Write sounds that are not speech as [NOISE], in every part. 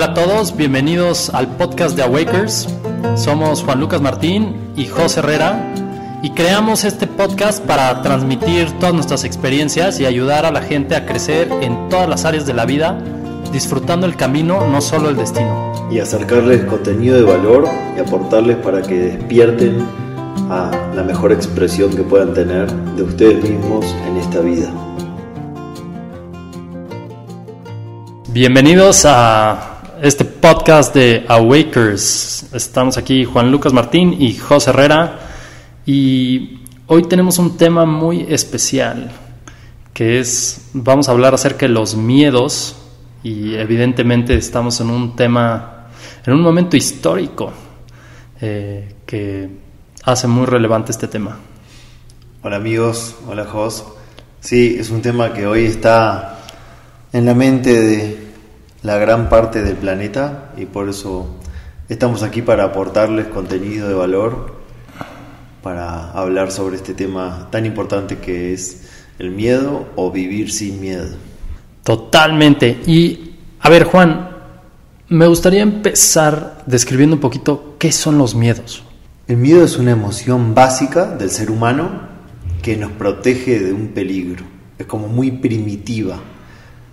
Hola a todos, bienvenidos al podcast de Awakers. Somos Juan Lucas Martín y José Herrera y creamos este podcast para transmitir todas nuestras experiencias y ayudar a la gente a crecer en todas las áreas de la vida, disfrutando el camino, no solo el destino. Y acercarles contenido de valor y aportarles para que despierten a la mejor expresión que puedan tener de ustedes mismos en esta vida. Bienvenidos a este podcast de Awakers. Estamos aquí Juan Lucas Martín y José Herrera y hoy tenemos un tema muy especial que es, vamos a hablar acerca de los miedos y evidentemente estamos en un tema, en un momento histórico eh, que hace muy relevante este tema. Hola amigos, hola Jos. Sí, es un tema que hoy está en la mente de la gran parte del planeta y por eso estamos aquí para aportarles contenido de valor, para hablar sobre este tema tan importante que es el miedo o vivir sin miedo. Totalmente. Y a ver Juan, me gustaría empezar describiendo un poquito qué son los miedos. El miedo es una emoción básica del ser humano que nos protege de un peligro. Es como muy primitiva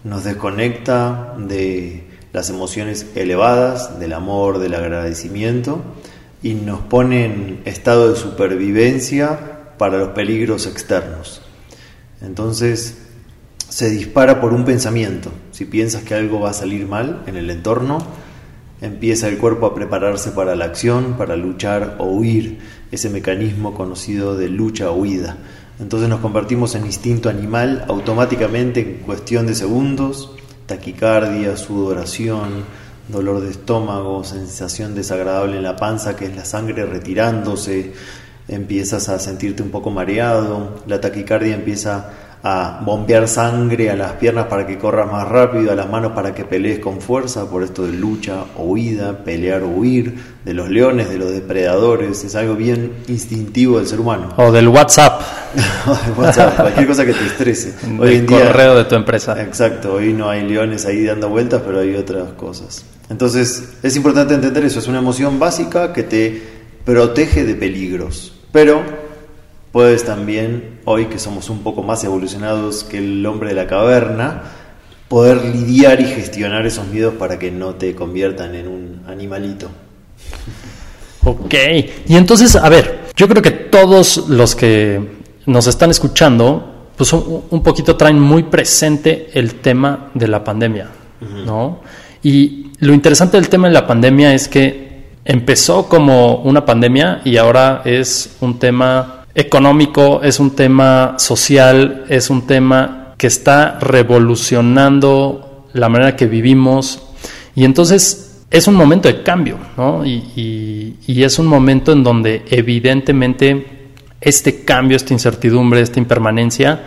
nos desconecta de las emociones elevadas, del amor, del agradecimiento y nos pone en estado de supervivencia para los peligros externos. Entonces se dispara por un pensamiento. Si piensas que algo va a salir mal en el entorno, empieza el cuerpo a prepararse para la acción, para luchar o huir, ese mecanismo conocido de lucha-huida. Entonces nos convertimos en instinto animal automáticamente en cuestión de segundos, taquicardia, sudoración, dolor de estómago, sensación desagradable en la panza que es la sangre retirándose, empiezas a sentirte un poco mareado, la taquicardia empieza a bombear sangre a las piernas para que corras más rápido, a las manos para que pelees con fuerza, por esto de lucha o huida, pelear o huir, de los leones, de los depredadores, es algo bien instintivo del ser humano. O del WhatsApp. [LAUGHS] WhatsApp, cualquier cosa que te estrese. [LAUGHS] Hoy en día, correo de tu empresa. Exacto, hoy no hay leones ahí dando vueltas, pero hay otras cosas. Entonces, es importante entender eso, es una emoción básica que te protege de peligros, pero puedes también, hoy que somos un poco más evolucionados que el hombre de la caverna, poder lidiar y gestionar esos miedos para que no te conviertan en un animalito. Ok, y entonces, a ver, yo creo que todos los que nos están escuchando, pues un poquito traen muy presente el tema de la pandemia, ¿no? Y lo interesante del tema de la pandemia es que empezó como una pandemia y ahora es un tema económico, es un tema social, es un tema que está revolucionando la manera que vivimos y entonces es un momento de cambio, ¿no? Y, es un momento en donde evidentemente este cambio, esta incertidumbre, esta impermanencia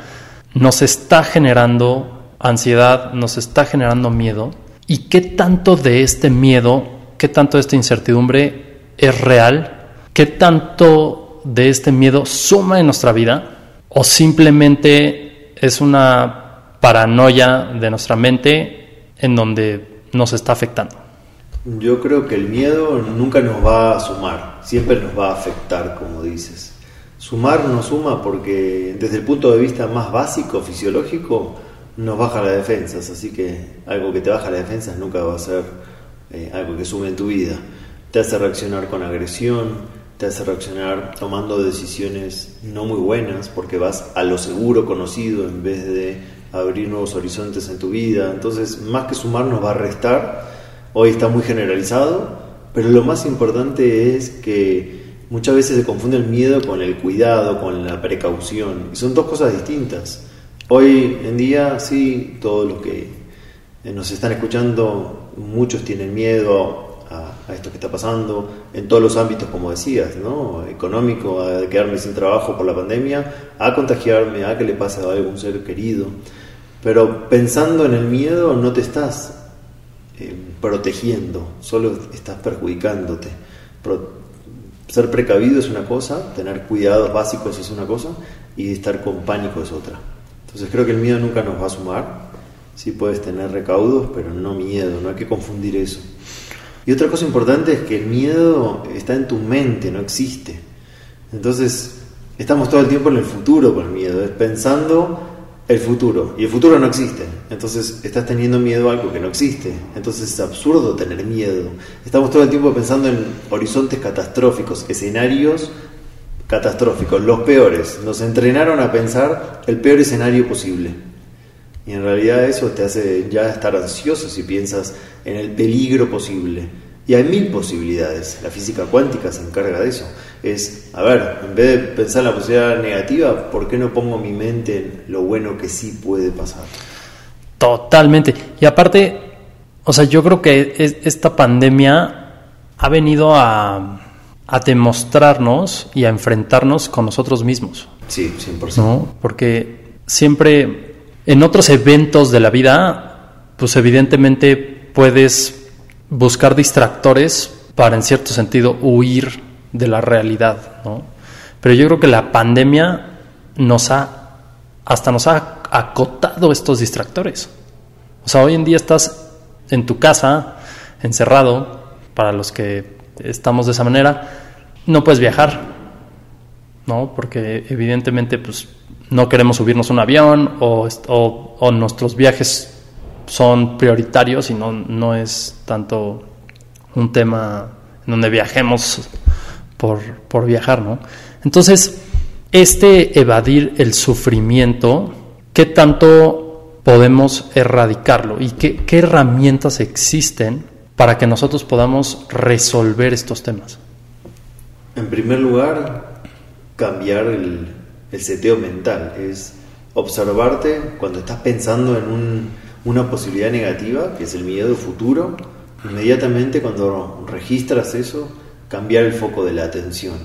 nos está generando ansiedad, nos está generando miedo. ¿Y qué tanto de este miedo, qué tanto de esta incertidumbre es real? ¿Qué tanto de este miedo suma en nuestra vida o simplemente es una paranoia de nuestra mente en donde nos está afectando? Yo creo que el miedo nunca nos va a sumar, siempre nos va a afectar, como dices. Sumar no suma porque desde el punto de vista más básico, fisiológico, nos baja las defensas, así que algo que te baja las defensas nunca va a ser eh, algo que sume en tu vida. Te hace reaccionar con agresión, te hace reaccionar tomando decisiones no muy buenas porque vas a lo seguro conocido en vez de abrir nuevos horizontes en tu vida. Entonces, más que sumar nos va a restar. Hoy está muy generalizado, pero lo más importante es que muchas veces se confunde el miedo con el cuidado, con la precaución. Son dos cosas distintas. Hoy en día, sí, todos los que nos están escuchando, muchos tienen miedo a, esto que está pasando en todos los ámbitos, como decías. Económico, a quedarme sin trabajo por la pandemia, a contagiarme, a que le pase a algún ser querido. Pero pensando en el miedo no te estás eh, protegiendo, solo estás perjudicándote. ser precavido es una cosa, tener cuidados básicos es una cosa y estar con pánico es otra. Entonces creo que el miedo nunca nos va a sumar, Sí puedes tener recaudos, pero no miedo, no hay que confundir eso. Y otra cosa importante es que el miedo está en tu mente, no existe. Entonces, estamos todo el tiempo en el futuro con miedo, es pensando el futuro. Y el futuro no existe. Entonces, estás teniendo miedo a algo que no existe. Entonces, es absurdo tener miedo. Estamos todo el tiempo pensando en horizontes catastróficos, escenarios catastróficos, los peores. Nos entrenaron a pensar el peor escenario posible. Y en realidad eso te hace ya estar ansioso si piensas en el peligro posible. Y hay mil posibilidades. La física cuántica se encarga de eso. Es, a ver, en vez de pensar en la posibilidad negativa, ¿por qué no pongo mi mente en lo bueno que sí puede pasar? Totalmente. Y aparte, o sea, yo creo que esta pandemia ha venido a, a demostrarnos y a enfrentarnos con nosotros mismos. Sí, 100%. ¿no? Porque siempre en otros eventos de la vida, pues evidentemente puedes buscar distractores para en cierto sentido huir de la realidad, ¿no? Pero yo creo que la pandemia nos ha, hasta nos ha acotado estos distractores. O sea, hoy en día estás en tu casa, encerrado, para los que estamos de esa manera, no puedes viajar, ¿no? Porque evidentemente, pues no queremos subirnos un avión o, o, nuestros viajes son prioritarios y no, no es tanto un tema en donde viajemos por, por viajar, ¿no? Entonces, este evadir el sufrimiento, ¿qué tanto podemos erradicarlo? ¿Y qué, qué herramientas existen para que nosotros podamos resolver estos temas? En primer lugar, cambiar el, el seteo mental, es observarte cuando estás pensando en una posibilidad negativa, que es el miedo futuro, inmediatamente cuando registras eso, cambiar el foco de la atención.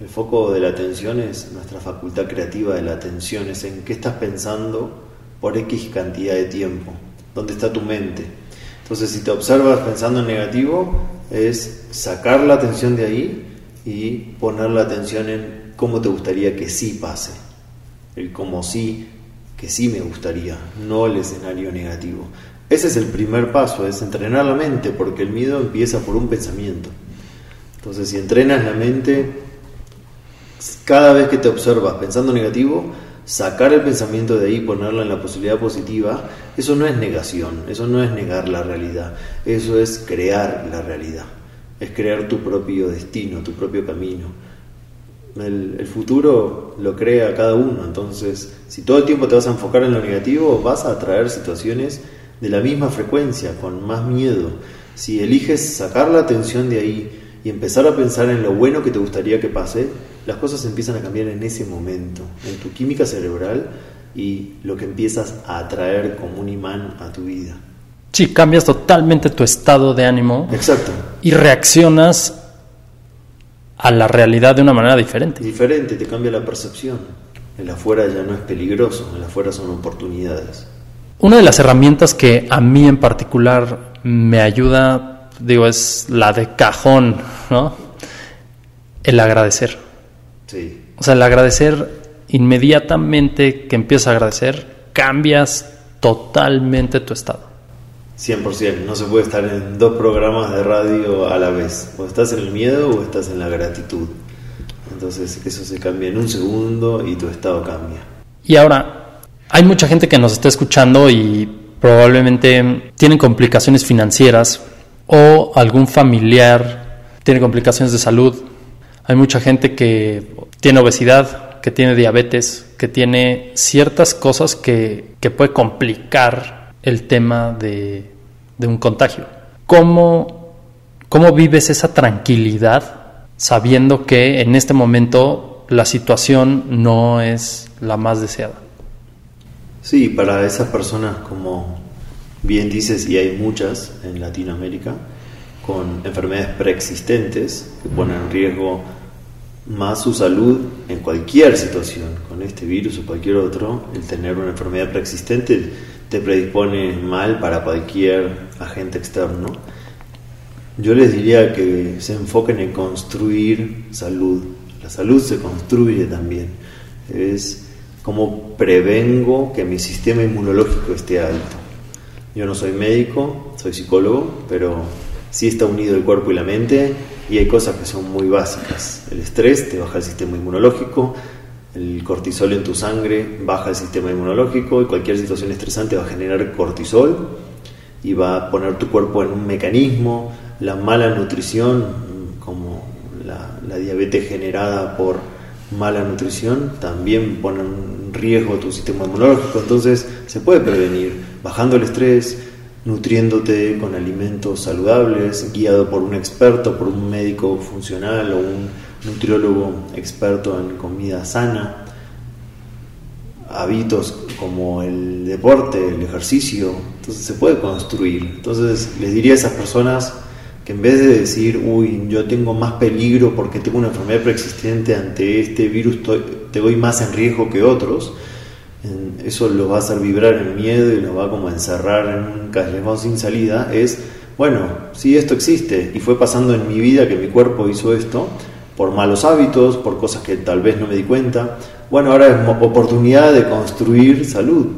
El foco de la atención es nuestra facultad creativa de la atención, es en qué estás pensando por X cantidad de tiempo, dónde está tu mente. Entonces, si te observas pensando en negativo, es sacar la atención de ahí y poner la atención en cómo te gustaría que sí pase, el cómo sí, que sí me gustaría, no el escenario negativo. Ese es el primer paso, es entrenar la mente, porque el miedo empieza por un pensamiento. Entonces, si entrenas la mente, cada vez que te observas pensando negativo, sacar el pensamiento de ahí ponerlo en la posibilidad positiva, eso no es negación, eso no es negar la realidad, eso es crear la realidad, es crear tu propio destino, tu propio camino. El, futuro lo crea cada uno, entonces si todo el tiempo te vas a enfocar en lo negativo, vas a atraer situaciones de la misma frecuencia, con más miedo. Si eliges sacar la atención de ahí y empezar a pensar en lo bueno que te gustaría que pase, las cosas empiezan a cambiar en ese momento, en tu química cerebral y lo que empiezas a atraer como un imán a tu vida. Sí, cambias totalmente tu estado de ánimo. Exacto. Y reaccionas a la realidad de una manera diferente. Diferente, te cambia la percepción. El afuera ya no es peligroso, el afuera son oportunidades. Una de las herramientas que a mí en particular me ayuda, digo, es la de cajón, ¿no? El agradecer. Sí. O sea, el agradecer inmediatamente que empiezas a agradecer, cambias totalmente tu estado. 100%, no se puede estar en dos programas de radio a la vez. O estás en el miedo o estás en la gratitud. Entonces eso se cambia en un segundo y tu estado cambia. Y ahora, hay mucha gente que nos está escuchando y probablemente tienen complicaciones financieras o algún familiar tiene complicaciones de salud. Hay mucha gente que tiene obesidad, que tiene diabetes, que tiene ciertas cosas que, que puede complicar el tema de, un contagio. ¿Cómo, ¿Cómo vives esa tranquilidad sabiendo que en este momento la situación no es la más deseada? Sí, para esas personas, como bien dices, y hay muchas en Latinoamérica, con enfermedades preexistentes que ponen en riesgo más su salud en cualquier situación, con este virus o cualquier otro, el tener una enfermedad preexistente te predispone mal para cualquier agente externo. Yo les diría que se enfoquen en construir salud. La salud se construye también. Es como prevengo que mi sistema inmunológico esté alto. Yo no soy médico, soy psicólogo, pero sí está unido el cuerpo y la mente y hay cosas que son muy básicas. El estrés te baja el sistema inmunológico, el cortisol en tu sangre baja el sistema inmunológico y cualquier situación estresante va a generar cortisol y va a poner tu cuerpo en un mecanismo. La mala nutrición, como la, diabetes generada por mala nutrición, también pone en riesgo tu sistema inmunológico. Entonces se puede prevenir bajando el estrés, nutriéndote con alimentos saludables, guiado por un experto, por un médico funcional o un nutriólogo experto en comida sana, hábitos como el deporte, el ejercicio, entonces se puede construir. Entonces les diría a esas personas que en vez de decir, uy, yo tengo más peligro porque tengo una enfermedad preexistente ante este virus, te voy más en riesgo que otros, eso lo va a hacer vibrar en miedo y lo va como a encerrar en un callejón sin salida, es, bueno, si esto existe y fue pasando en mi vida que mi cuerpo hizo esto, por malos hábitos, por cosas que tal vez no me di cuenta, bueno, ahora es oportunidad de construir salud,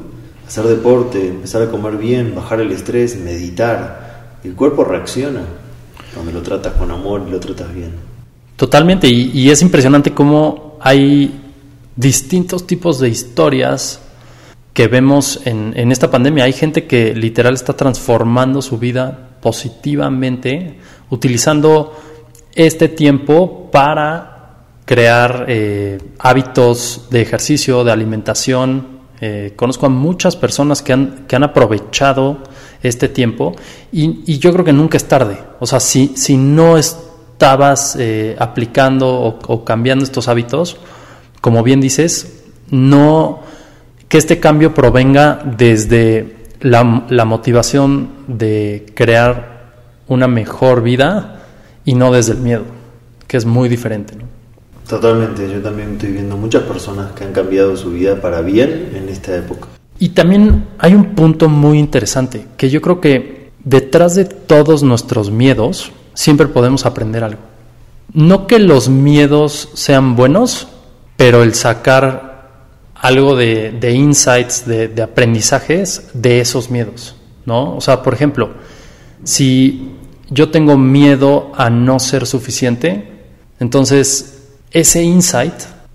hacer deporte, empezar a comer bien, bajar el estrés, meditar. El cuerpo reacciona cuando lo tratas con amor y lo tratas bien. Totalmente, y, y es impresionante cómo hay distintos tipos de historias que vemos en, en, esta pandemia. Hay gente que literal está transformando su vida positivamente, utilizando este tiempo para crear eh, hábitos de ejercicio, de alimentación. Eh, conozco a muchas personas que han, que han aprovechado este tiempo y, y, yo creo que nunca es tarde. O sea, si, si no estabas eh, aplicando o, o cambiando estos hábitos, como bien dices, no que este cambio provenga desde la, la, motivación de crear una mejor vida y no desde el miedo, que es muy diferente. ¿no? Totalmente, yo también estoy viendo muchas personas que han cambiado su vida para bien en esta época. Y también hay un punto muy interesante, que yo creo que detrás de todos nuestros miedos siempre podemos aprender algo. No que los miedos sean buenos, pero el sacar algo de, de insights, de, de, aprendizajes de esos miedos, ¿no? O sea, por ejemplo, si yo tengo miedo a no ser suficiente, entonces ese insight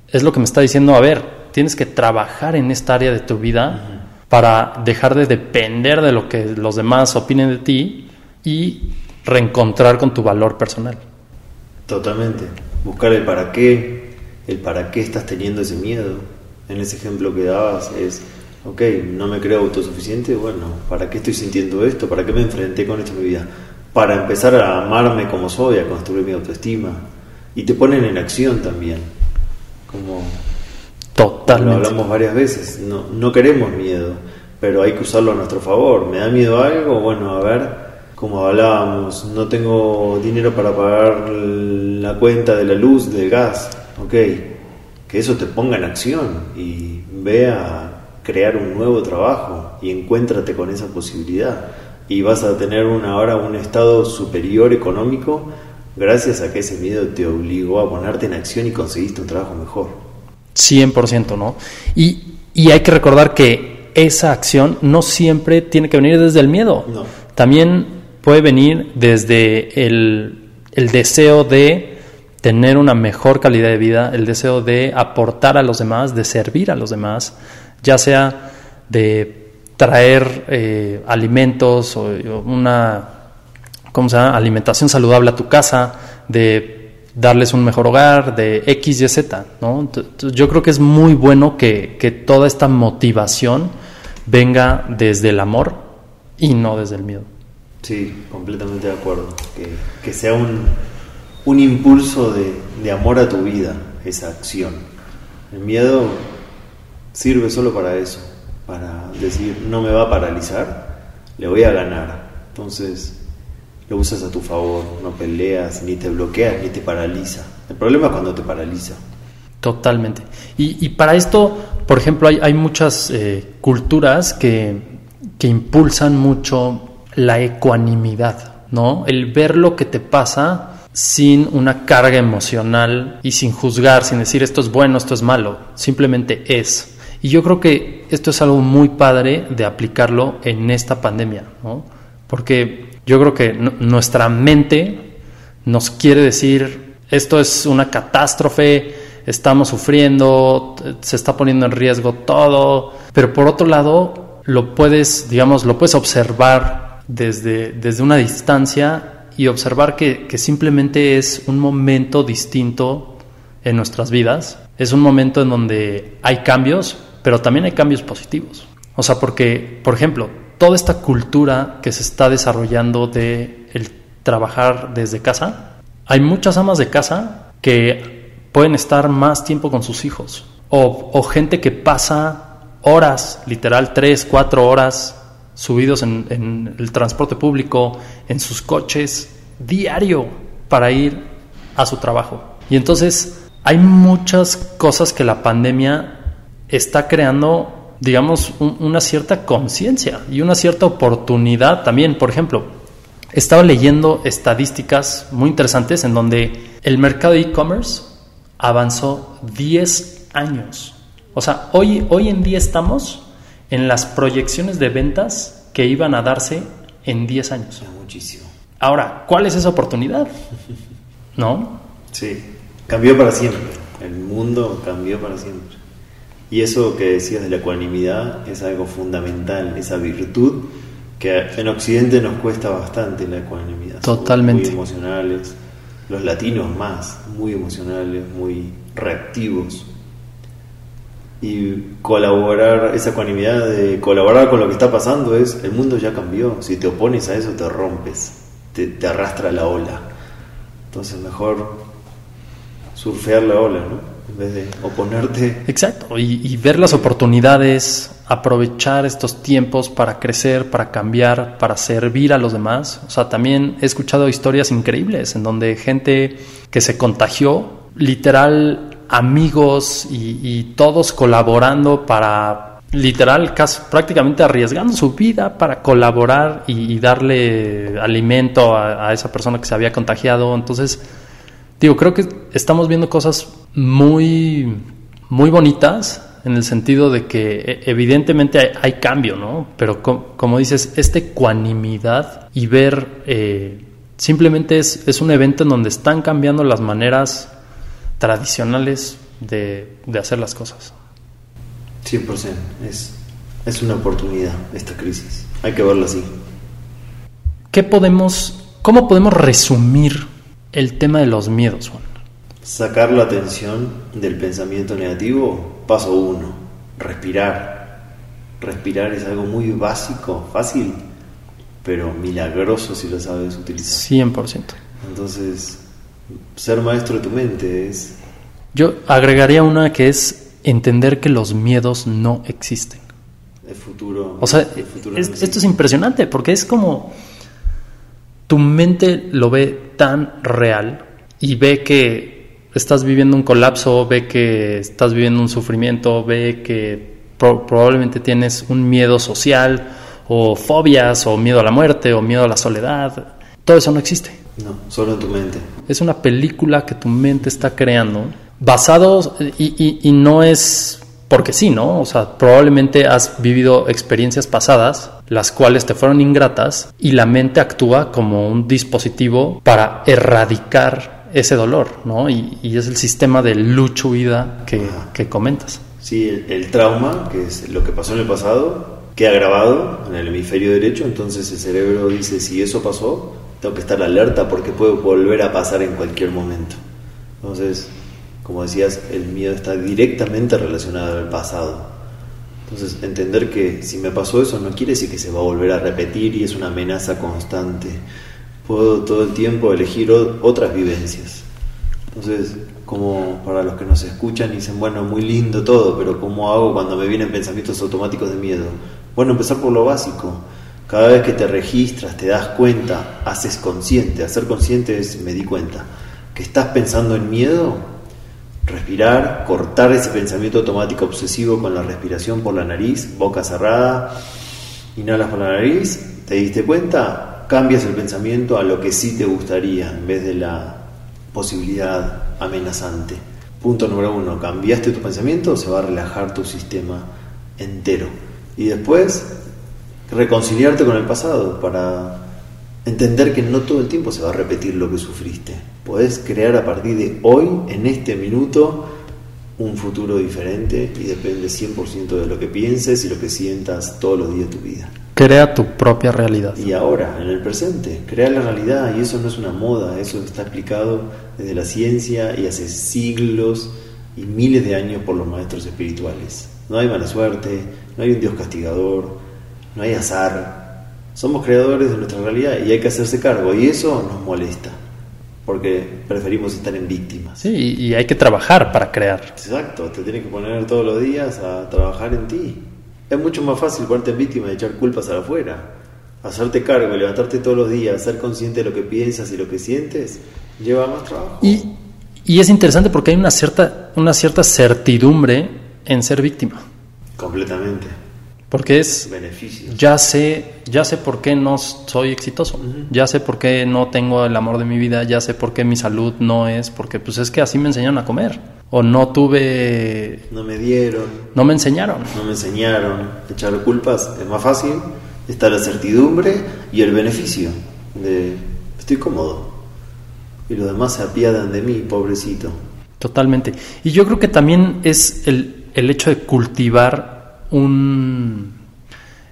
es lo que me está diciendo, a ver, tienes que trabajar en esta área de tu vida para dejar de depender de lo que los demás opinen de ti y reencontrar con tu valor personal. Totalmente. Buscar el para qué, el para qué estás teniendo ese miedo. En ese ejemplo que dabas es, ok, no me creo autosuficiente, bueno, ¿para qué estoy sintiendo esto? ¿Para qué me enfrenté con esto en mi vida? Para empezar a amarme como soy, a construir mi autoestima. Y te ponen en acción también. Como Totalmente. Lo hablamos varias veces, no, no queremos miedo, pero hay que usarlo a nuestro favor. ¿Me da miedo algo? Bueno, a ver, como hablábamos, no tengo dinero para pagar la cuenta de la luz, del gas ok, que eso te ponga en acción y ve a crear un nuevo trabajo y encuéntrate con esa posibilidad y vas a tener una ahora un estado superior económico gracias a que ese miedo te obligó a ponerte en acción y conseguiste un trabajo mejor. 100%, ¿no? Y, y hay que recordar que esa acción no siempre tiene que venir desde el miedo. No. También puede venir desde el, el deseo de tener una mejor calidad de vida, el deseo de aportar a los demás, de servir a los demás, ya sea de traer eh, alimentos o una ¿cómo se llama? alimentación saludable a tu casa, de darles un mejor hogar, de X, Y, Z. ¿no? Yo creo que es muy bueno que, que toda esta motivación venga desde el amor y no desde el miedo. Sí, completamente de acuerdo. Que, que sea un, un impulso de, de, amor a tu vida, esa acción. El miedo sirve solo para eso, para decir, no me va a paralizar, le voy a ganar. Entonces lo usas a tu favor, no peleas, ni te bloqueas, ni te paraliza. El problema es cuando te paraliza. Totalmente. Y, y para esto, por ejemplo, hay, hay muchas eh, culturas que, que impulsan mucho la ecuanimidad, ¿no? El ver lo que te pasa sin una carga emocional y sin juzgar, sin decir esto es bueno, esto es malo, simplemente es. Y yo creo que esto es algo muy padre de aplicarlo en esta pandemia, ¿no? Porque yo creo que nuestra mente nos quiere decir, esto es una catástrofe, estamos sufriendo, se está poniendo en riesgo todo, pero por otro lado lo puedes, digamos, lo puedes observar desde, desde una distancia y observar que, que simplemente es un momento distinto en nuestras vidas, es un momento en donde hay cambios, pero también hay cambios positivos. O sea, porque, por ejemplo, toda esta cultura que se está desarrollando de el trabajar desde casa, hay muchas amas de casa que pueden estar más tiempo con sus hijos o, gente que pasa horas, literal tres, cuatro horas subidos en, en el transporte público, en sus coches, diario para ir a su trabajo. Y entonces hay muchas cosas que la pandemia está creando digamos, una cierta conciencia y una cierta oportunidad también. Por ejemplo, estaba leyendo estadísticas muy interesantes en donde el mercado de e-commerce avanzó 10 años. O sea, hoy, hoy en día estamos en las proyecciones de ventas que iban a darse en 10 años. Muchísimo. Ahora, ¿cuál es esa oportunidad? [LAUGHS] ¿No? Sí, cambió para siempre. El mundo cambió para siempre. Y eso que decías de la ecuanimidad es algo fundamental, esa virtud que en Occidente nos cuesta bastante la ecuanimidad. Totalmente. muy emocionales, los latinos más, muy emocionales, muy reactivos. Y colaborar, esa ecuanimidad de colaborar con lo que está pasando es, el mundo ya cambió, si te opones a eso te rompes, te, te arrastra la ola. Entonces mejor surfear la ola, ¿no? En vez de oponerte. Exacto, y, ver las oportunidades, aprovechar estos tiempos para crecer, para cambiar, para servir a los demás. O sea, también he escuchado historias increíbles en donde gente que se contagió, literal amigos y, todos colaborando para literal casi, prácticamente arriesgando su vida para colaborar y, darle alimento a, esa persona que se había contagiado. Entonces, digo, creo que estamos viendo cosas muy, muy bonitas en el sentido de que e, evidentemente hay, cambio, ¿no? Pero como dices, esta ecuanimidad y ver, eh, simplemente es, es, un evento en donde están cambiando las maneras tradicionales de, de hacer las cosas. 100%, es, es una oportunidad esta crisis, hay que verlo así. ¿Qué podemos, cómo podemos resumir el tema de los miedos, Juan? Sacar la atención del pensamiento negativo, paso uno, respirar. Respirar es algo muy básico, fácil, pero milagroso si lo sabes utilizar. 100%. Entonces, ser maestro de tu mente es... Yo agregaría una que es entender que los miedos no existen. El futuro. O sea, esto es impresionante porque es como tu mente lo ve tan real y ve que estás viviendo un colapso, ve que estás viviendo un sufrimiento, ve que probablemente tienes un miedo social o fobias o miedo a la muerte o miedo a la soledad. Todo eso no existe. No, solo en tu mente. Es una película que tu mente está creando basado y, y no es porque sí, ¿no? O sea, probablemente has vivido experiencias pasadas, las cuales te fueron ingratas, y la mente actúa como un dispositivo para erradicar ese dolor, ¿no? Y, es el sistema de lucha-huida que, que, comentas. Sí, el, trauma, que es lo que pasó en el pasado, queda grabado en el hemisferio derecho, entonces el cerebro dice, si eso pasó, tengo que estar alerta porque puede volver a pasar en cualquier momento. Entonces, como decías, el miedo está directamente relacionado al pasado. Entonces, entender que si me pasó eso no quiere decir que se va a volver a repetir y es una amenaza constante puedo todo el tiempo elegir otras vivencias. Entonces, como para los que nos escuchan y dicen, bueno, muy lindo todo, pero ¿cómo hago cuando me vienen pensamientos automáticos de miedo? Bueno, empezar por lo básico. Cada vez que te registras, te das cuenta, haces consciente. Hacer consciente es, me di cuenta, que estás pensando en miedo, respirar, cortar ese pensamiento automático obsesivo con la respiración por la nariz, boca cerrada, inhalas por la nariz, te diste cuenta, cambias el pensamiento a lo que sí te gustaría en vez de la posibilidad amenazante. Punto número uno, cambiaste tu pensamiento, se va a relajar tu sistema entero. Y después reconciliarte con el pasado para entender que no todo el tiempo se va a repetir lo que sufriste. Podés crear a partir de hoy, en este minuto, un futuro diferente y depende 100% de lo que pienses y lo que sientas todos los días de tu vida. Crea tu propia realidad. Y ahora, en el presente, crea la realidad y eso no es una moda, eso está explicado desde la ciencia y hace siglos y miles de años por los maestros espirituales. No hay mala suerte, no hay un Dios castigador, no hay azar. Somos creadores de nuestra realidad y hay que hacerse cargo y eso nos molesta porque preferimos estar en víctimas. Sí, y hay que trabajar para crear. Exacto, te tienes que poner todos los días a trabajar en ti. Es mucho más fácil ponerte en víctima y echar culpas a afuera. Hacerte cargo, levantarte todos los días, ser consciente de lo que piensas y lo que sientes, lleva más trabajo. Y, y es interesante porque hay una cierta, una cierta certidumbre en ser víctima. Completamente. Porque es, ya sé, ya sé por qué no soy exitoso, ya sé por qué no tengo el amor de mi vida, ya sé por qué mi salud no es, porque pues es que así me enseñaron a comer, o no tuve... No me dieron. No me enseñaron. No me enseñaron. Echar culpas es más fácil, está la certidumbre y el beneficio de estoy cómodo. Y los demás se apiadan de mí, pobrecito. Totalmente. Y yo creo que también es el, el hecho de cultivar un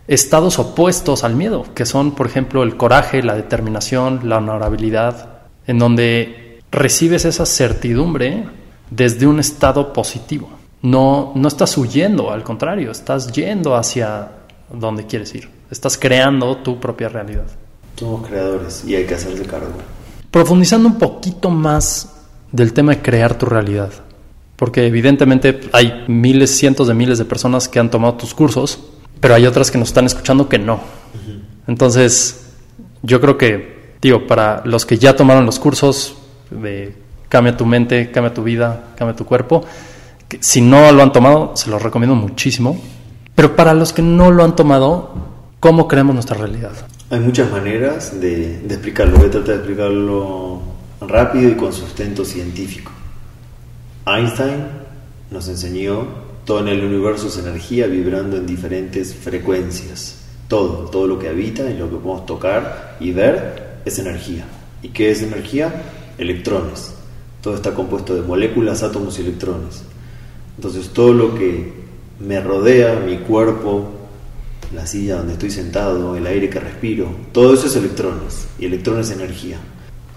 estados opuestos al miedo, que son, por ejemplo, el coraje, la determinación, la honorabilidad, en donde recibes esa certidumbre desde un estado positivo. No, no estás huyendo, al contrario, estás yendo hacia donde quieres ir. Estás creando tu propia realidad. Somos creadores y hay que hacerse cargo. Profundizando un poquito más del tema de crear tu realidad. Porque evidentemente hay miles, cientos de miles de personas que han tomado tus cursos, pero hay otras que nos están escuchando que no. Entonces, yo creo que, digo, para los que ya tomaron los cursos de Cambia tu mente, cambia tu vida, cambia tu cuerpo, si no lo han tomado, se los recomiendo muchísimo. Pero para los que no lo han tomado, ¿cómo creamos nuestra realidad? Hay muchas maneras de, de explicarlo. Voy a tratar de explicarlo rápido y con sustento científico. Einstein nos enseñó todo en el universo es energía vibrando en diferentes frecuencias. Todo, todo lo que habita y lo que podemos tocar y ver es energía. ¿Y qué es energía? Electrones. Todo está compuesto de moléculas, átomos y electrones. Entonces todo lo que me rodea, mi cuerpo, la silla donde estoy sentado, el aire que respiro, todo eso es electrones y electrones es energía.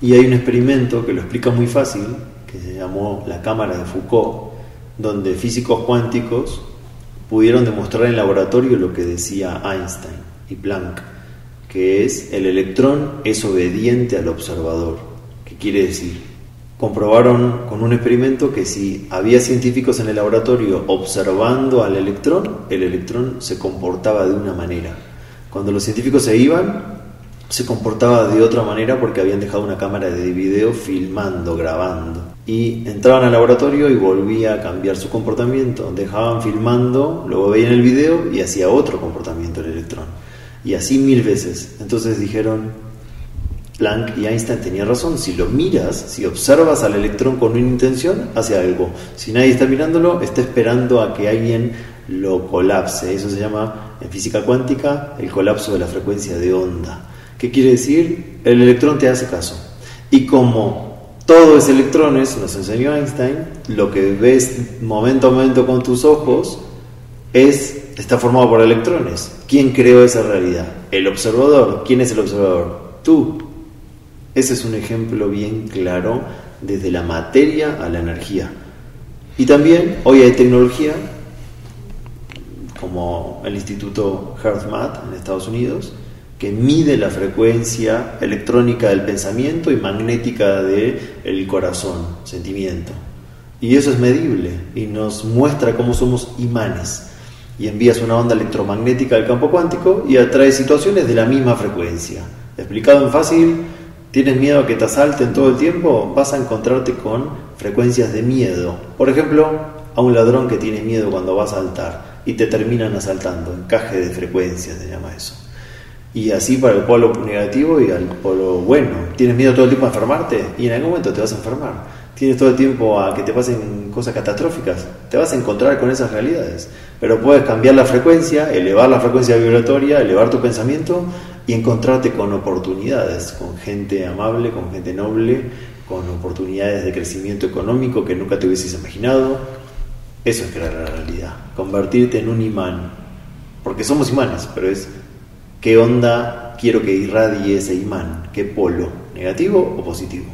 Y hay un experimento que lo explica muy fácil, que se llamó la cámara de Foucault, donde físicos cuánticos pudieron demostrar en laboratorio lo que decía Einstein y Planck, que es el electrón es obediente al observador. ¿Qué quiere decir? Comprobaron con un experimento que si había científicos en el laboratorio observando al electrón, el electrón se comportaba de una manera. Cuando los científicos se iban, se comportaba de otra manera porque habían dejado una cámara de video filmando, grabando. Y entraban al laboratorio y volvía a cambiar su comportamiento. Dejaban filmando, luego veían el video y hacía otro comportamiento el electrón. Y así mil veces. Entonces dijeron, Planck y Einstein tenían razón, si lo miras, si observas al electrón con una intención, hace algo. Si nadie está mirándolo, está esperando a que alguien lo colapse. Eso se llama en física cuántica el colapso de la frecuencia de onda. ¿Qué quiere decir? El electrón te hace caso. Y como todo es electrones, nos enseñó Einstein, lo que ves momento a momento con tus ojos es está formado por electrones. ¿Quién creó esa realidad? El observador. ¿Quién es el observador? Tú. Ese es un ejemplo bien claro desde la materia a la energía. Y también hoy hay tecnología como el Instituto HeartMath en Estados Unidos, que mide la frecuencia electrónica del pensamiento y magnética del el corazón, sentimiento. Y eso es medible y nos muestra cómo somos imanes. Y envías una onda electromagnética al campo cuántico y atrae situaciones de la misma frecuencia. Explicado en fácil, tienes miedo a que te asalten todo el tiempo, vas a encontrarte con frecuencias de miedo. Por ejemplo, a un ladrón que tiene miedo cuando va a asaltar y te terminan asaltando. Encaje de frecuencias se llama eso. Y así para el polo negativo y al polo bueno. Tienes miedo todo el tiempo a enfermarte y en algún momento te vas a enfermar. tienes todo el tiempo a que te pasen cosas catastróficas, te vas a encontrar con esas realidades. Pero puedes cambiar la frecuencia, elevar la frecuencia vibratoria, elevar tu pensamiento y encontrarte con oportunidades, con gente amable, con gente noble, con oportunidades de crecimiento económico que nunca te hubieses imaginado. Eso es crear la realidad, convertirte en un imán, porque somos imanes, pero es qué onda quiero que irradie ese imán, qué polo, negativo o positivo.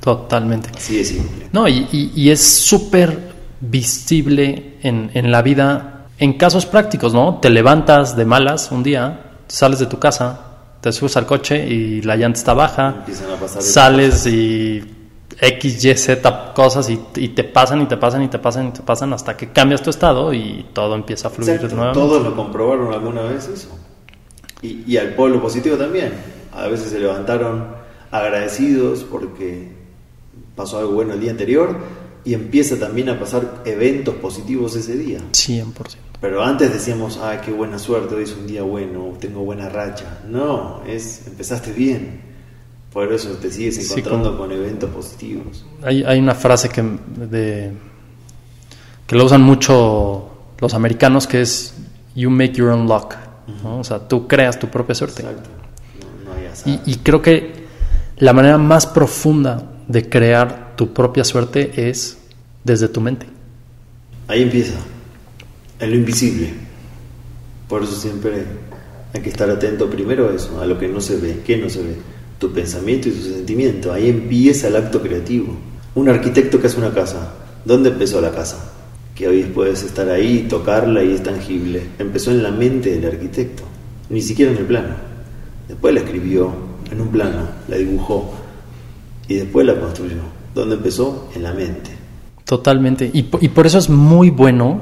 Totalmente. Así de simple. No, y, y- y es súper visible en, en la vida, en casos prácticos, ¿no? Te levantas de malas un día, sales de tu casa, te subes al coche y la llanta está baja, Empiezan a pasar sales y X, Y, Z cosas y, y te pasan y te pasan y te pasan y te pasan hasta que cambias tu estado y todo empieza a fluir Exacto, de nuevo. Todos lo comprobaron alguna vez eso. Y, y al polo positivo también. A veces se levantaron agradecidos porque pasó algo bueno el día anterior y empieza también a pasar eventos positivos ese día. 100%. Pero antes decíamos, ay, qué buena suerte, hoy es un día bueno, tengo buena racha. No, es empezaste bien. Por eso te sigues Sí, encontrando como- con eventos positivos. Hay, hay una frase que, de, que lo usan mucho los americanos que es you make your own luck. ¿No? O sea, tú creas tu propia suerte. Exacto. No, no. Y, y creo que la manera más profunda de crear tu propia suerte es desde tu mente. Ahí empieza, en lo invisible. Por eso siempre hay que estar atento primero a eso, a lo que no se ve. ¿Qué no se ve? Tu pensamiento y tu sentimiento. Ahí empieza el acto creativo. Un arquitecto que hace una casa. ¿Dónde empezó la casa? Que hoy puedes estar ahí, tocarla y es tangible. Empezó en la mente del arquitecto, ni siquiera en el plano. Después la escribió en un plano, la dibujó y después la construyó. ¿Dónde empezó? En la mente. Totalmente. Y, y por eso es muy bueno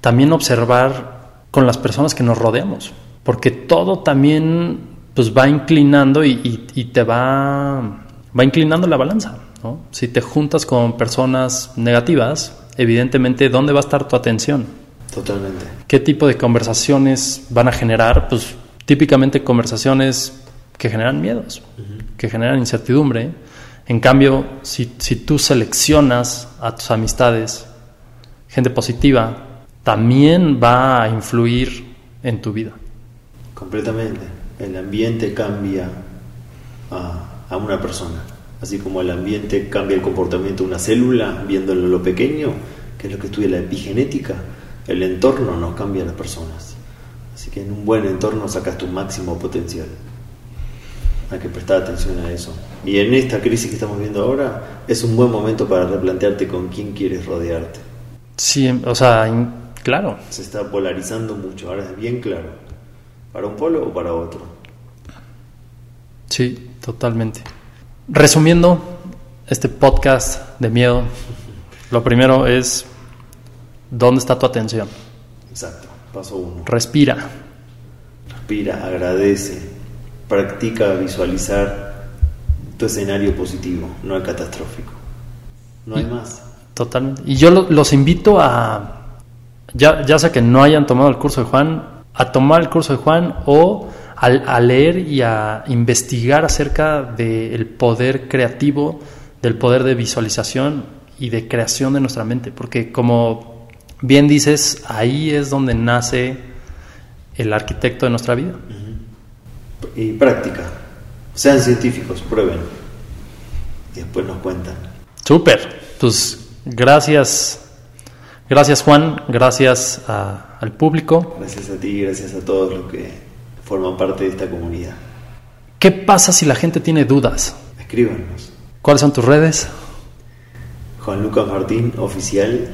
también observar con las personas que nos rodeamos. Porque todo también pues va inclinando y, te va, va inclinando la balanza. Si te juntas con personas negativas, evidentemente, ¿dónde va a estar tu atención? Totalmente. ¿Qué tipo de conversaciones van a generar? Pues típicamente conversaciones que generan miedos, que generan incertidumbre. En cambio, si, si tú seleccionas a tus amistades, gente positiva, también va a influir en tu vida. Completamente. El ambiente cambia a, a una persona. Así como el ambiente cambia el comportamiento de una célula, viéndolo en lo pequeño, que es lo que estudia la epigenética, el entorno nos cambia a las personas. Así que en un buen entorno sacas tu máximo potencial. Hay que prestar atención a eso. Y en esta crisis que estamos viendo ahora, es un buen momento para replantearte con quién quieres rodearte. Sí, o sea, claro, Se está polarizando mucho, ahora es bien claro. ¿Para un polo o para otro? sí, totalmente. Resumiendo este podcast de miedo, lo primero es, ¿dónde está tu atención? Exacto, paso uno. Respira. Respira, agradece, practica visualizar tu escenario positivo, no el catastrófico. No hay más. Totalmente. Y yo lo- los invito a, ya, ya sea que no hayan tomado el curso de Juan, a tomar el curso de Juan o a, a leer y a investigar acerca del poder creativo, del poder de visualización y de creación de nuestra mente. Porque como bien dices, ahí es donde nace el arquitecto de nuestra vida. Y práctica. Sean científicos, prueben. Y después nos cuentan. Súper. Pues gracias. Gracias Juan, gracias a- al público. Gracias a ti, gracias a todos los que forman parte de esta comunidad. ¿Qué pasa si la gente tiene dudas? Escríbanos. ¿Cuáles son tus redes? Juan Lucas Martín, oficial,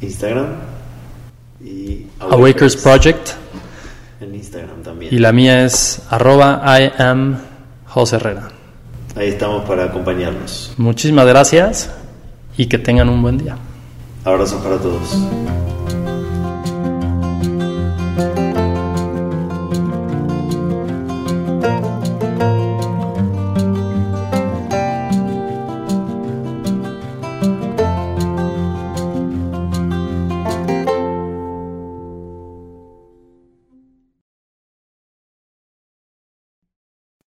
Instagram. Y Awakers Project. En Instagram también. Y la mía es arroba I am José Herrera. Ahí estamos para acompañarnos. Muchísimas gracias y que tengan un buen día. Abrazos para todos.